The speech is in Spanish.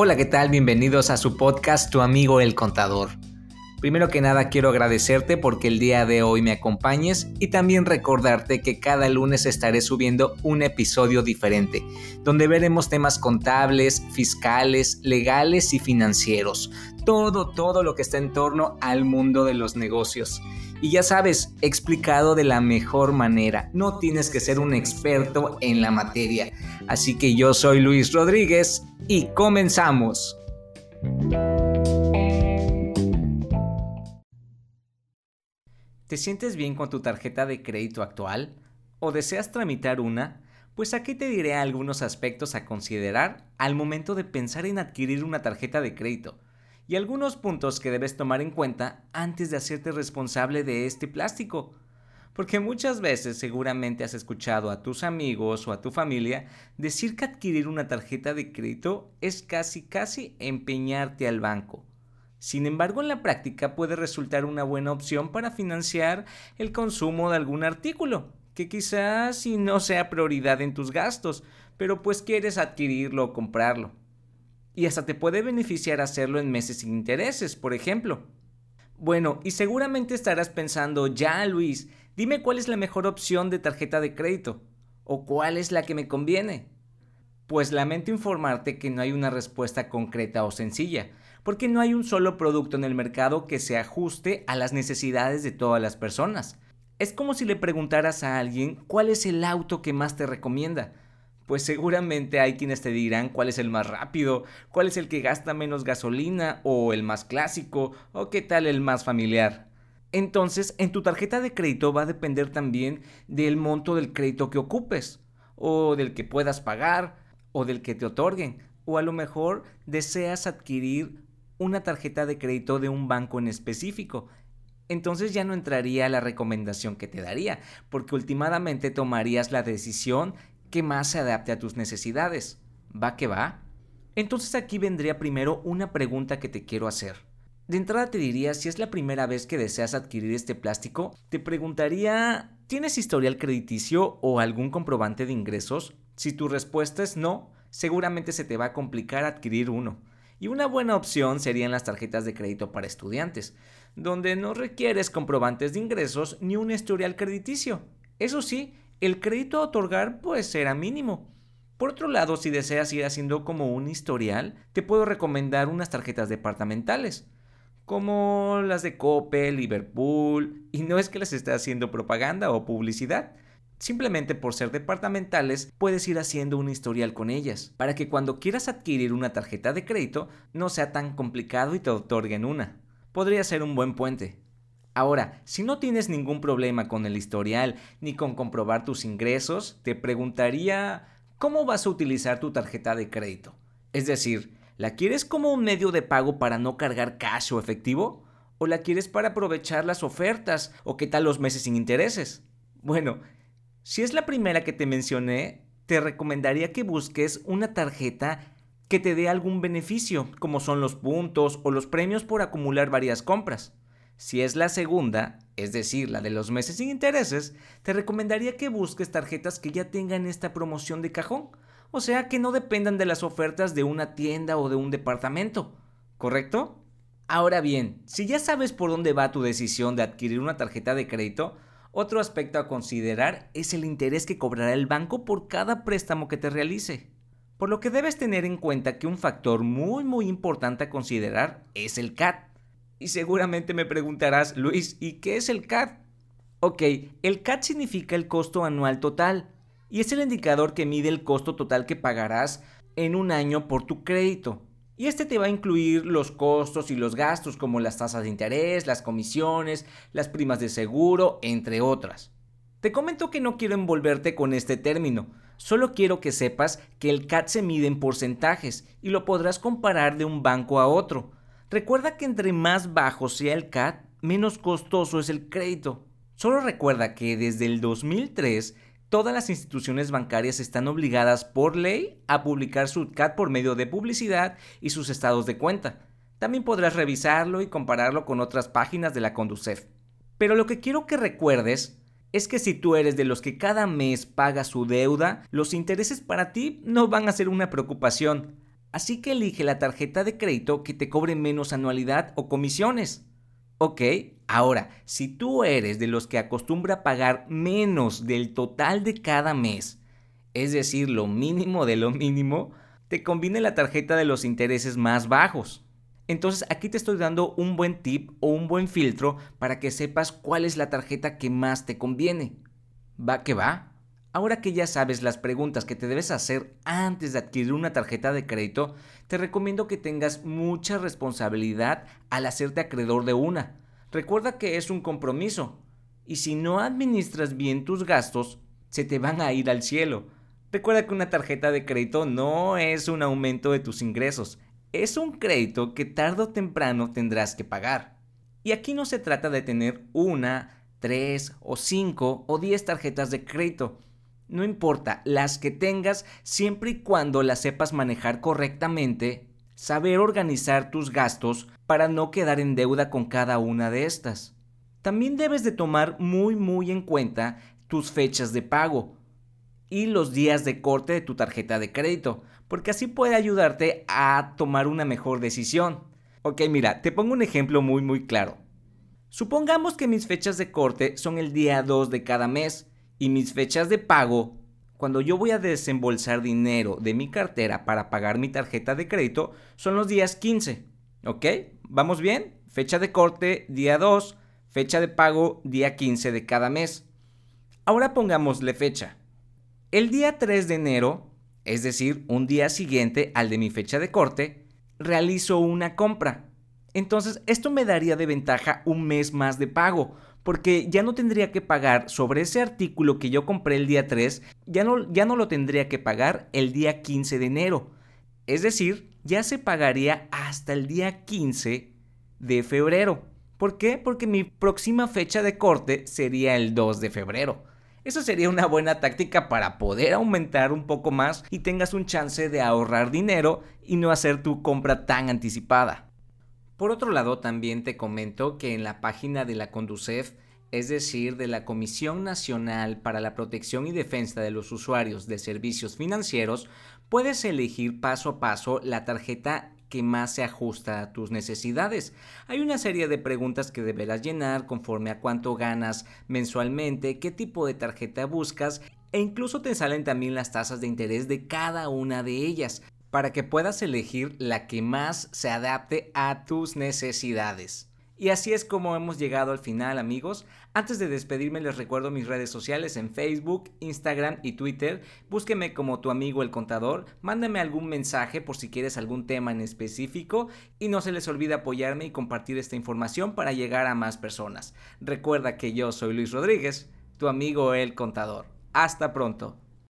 Hola, ¿qué tal? Bienvenidos a su podcast Tu amigo el contador. Primero que nada quiero agradecerte porque el día de hoy me acompañes y también recordarte que cada lunes estaré subiendo un episodio diferente, donde veremos temas contables, fiscales, legales y financieros. Todo, todo lo que está en torno al mundo de los negocios. Y ya sabes, explicado de la mejor manera. No tienes que ser un experto en la materia. Así que yo soy Luis Rodríguez y comenzamos. ¿Te sientes bien con tu tarjeta de crédito actual? ¿O deseas tramitar una? Pues aquí te diré algunos aspectos a considerar al momento de pensar en adquirir una tarjeta de crédito y algunos puntos que debes tomar en cuenta antes de hacerte responsable de este plástico. Porque muchas veces seguramente has escuchado a tus amigos o a tu familia decir que adquirir una tarjeta de crédito es casi casi empeñarte al banco. Sin embargo, en la práctica puede resultar una buena opción para financiar el consumo de algún artículo, que quizás no sea prioridad en tus gastos, pero pues quieres adquirirlo o comprarlo y hasta te puede beneficiar hacerlo en meses sin intereses, por ejemplo. Bueno, y seguramente estarás pensando, ya Luis, dime cuál es la mejor opción de tarjeta de crédito, o cuál es la que me conviene. Pues lamento informarte que no hay una respuesta concreta o sencilla, porque no hay un solo producto en el mercado que se ajuste a las necesidades de todas las personas. Es como si le preguntaras a alguien cuál es el auto que más te recomienda, pues seguramente hay quienes te dirán cuál es el más rápido, cuál es el que gasta menos gasolina o el más clásico o qué tal el más familiar. Entonces, en tu tarjeta de crédito va a depender también del monto del crédito que ocupes, o del que puedas pagar, o del que te otorguen, o a lo mejor deseas adquirir una tarjeta de crédito de un banco en específico. Entonces ya no entraría la recomendación que te daría, porque últimamente tomarías la decisión que más se adapte a tus necesidades. ¿Va que va? Entonces aquí vendría primero una pregunta que te quiero hacer. De entrada te diría, si es la primera vez que deseas adquirir este plástico, te preguntaría, ¿tienes historial crediticio o algún comprobante de ingresos? Si tu respuesta es no, seguramente se te va a complicar adquirir uno. Y una buena opción serían las tarjetas de crédito para estudiantes, donde no requieres comprobantes de ingresos ni un historial crediticio. Eso sí, el crédito a otorgar pues será mínimo. Por otro lado, si deseas ir haciendo como un historial, te puedo recomendar unas tarjetas departamentales, como las de Coppel, Liverpool, y no es que les esté haciendo propaganda o publicidad, Simplemente por ser departamentales puedes ir haciendo un historial con ellas, para que cuando quieras adquirir una tarjeta de crédito no sea tan complicado y te otorguen una. Podría ser un buen puente. Ahora, si no tienes ningún problema con el historial ni con comprobar tus ingresos, te preguntaría cómo vas a utilizar tu tarjeta de crédito. Es decir, ¿la quieres como un medio de pago para no cargar cash o efectivo? ¿O la quieres para aprovechar las ofertas? ¿O qué tal los meses sin intereses? Bueno, si es la primera que te mencioné, te recomendaría que busques una tarjeta que te dé algún beneficio, como son los puntos o los premios por acumular varias compras. Si es la segunda, es decir, la de los meses sin intereses, te recomendaría que busques tarjetas que ya tengan esta promoción de cajón, o sea, que no dependan de las ofertas de una tienda o de un departamento, ¿correcto? Ahora bien, si ya sabes por dónde va tu decisión de adquirir una tarjeta de crédito, otro aspecto a considerar es el interés que cobrará el banco por cada préstamo que te realice. Por lo que debes tener en cuenta que un factor muy muy importante a considerar es el CAT, y seguramente me preguntarás, Luis, ¿y qué es el CAD? Ok, el CAD significa el costo anual total y es el indicador que mide el costo total que pagarás en un año por tu crédito. Y este te va a incluir los costos y los gastos como las tasas de interés, las comisiones, las primas de seguro, entre otras. Te comento que no quiero envolverte con este término, solo quiero que sepas que el CAD se mide en porcentajes y lo podrás comparar de un banco a otro. Recuerda que entre más bajo sea el CAT, menos costoso es el crédito. Solo recuerda que desde el 2003 todas las instituciones bancarias están obligadas por ley a publicar su CAT por medio de publicidad y sus estados de cuenta. También podrás revisarlo y compararlo con otras páginas de la Conducef. Pero lo que quiero que recuerdes es que si tú eres de los que cada mes paga su deuda, los intereses para ti no van a ser una preocupación. Así que elige la tarjeta de crédito que te cobre menos anualidad o comisiones. Ok, ahora, si tú eres de los que acostumbra pagar menos del total de cada mes, es decir, lo mínimo de lo mínimo, te conviene la tarjeta de los intereses más bajos. Entonces aquí te estoy dando un buen tip o un buen filtro para que sepas cuál es la tarjeta que más te conviene. ¿Va que va? Ahora que ya sabes las preguntas que te debes hacer antes de adquirir una tarjeta de crédito, te recomiendo que tengas mucha responsabilidad al hacerte acreedor de una. Recuerda que es un compromiso y si no administras bien tus gastos, se te van a ir al cielo. Recuerda que una tarjeta de crédito no es un aumento de tus ingresos, es un crédito que tarde o temprano tendrás que pagar. Y aquí no se trata de tener una, tres o cinco o diez tarjetas de crédito. No importa, las que tengas siempre y cuando las sepas manejar correctamente, saber organizar tus gastos para no quedar en deuda con cada una de estas. También debes de tomar muy muy en cuenta tus fechas de pago y los días de corte de tu tarjeta de crédito, porque así puede ayudarte a tomar una mejor decisión. Ok, mira, te pongo un ejemplo muy muy claro. Supongamos que mis fechas de corte son el día 2 de cada mes y mis fechas de pago, cuando yo voy a desembolsar dinero de mi cartera para pagar mi tarjeta de crédito, son los días 15. ¿Ok? ¿Vamos bien? Fecha de corte, día 2, fecha de pago, día 15 de cada mes. Ahora pongámosle fecha. El día 3 de enero, es decir, un día siguiente al de mi fecha de corte, realizo una compra. Entonces, esto me daría de ventaja un mes más de pago, porque ya no tendría que pagar sobre ese artículo que yo compré el día 3, ya no, ya no lo tendría que pagar el día 15 de enero. Es decir, ya se pagaría hasta el día 15 de febrero. ¿Por qué? Porque mi próxima fecha de corte sería el 2 de febrero. Eso sería una buena táctica para poder aumentar un poco más y tengas un chance de ahorrar dinero y no hacer tu compra tan anticipada. Por otro lado, también te comento que en la página de la Conducef, es decir, de la Comisión Nacional para la Protección y Defensa de los Usuarios de Servicios Financieros, puedes elegir paso a paso la tarjeta que más se ajusta a tus necesidades. Hay una serie de preguntas que deberás llenar conforme a cuánto ganas mensualmente, qué tipo de tarjeta buscas e incluso te salen también las tasas de interés de cada una de ellas para que puedas elegir la que más se adapte a tus necesidades. Y así es como hemos llegado al final amigos. Antes de despedirme les recuerdo mis redes sociales en Facebook, Instagram y Twitter. Búsqueme como tu amigo el contador, mándame algún mensaje por si quieres algún tema en específico y no se les olvide apoyarme y compartir esta información para llegar a más personas. Recuerda que yo soy Luis Rodríguez, tu amigo el contador. Hasta pronto.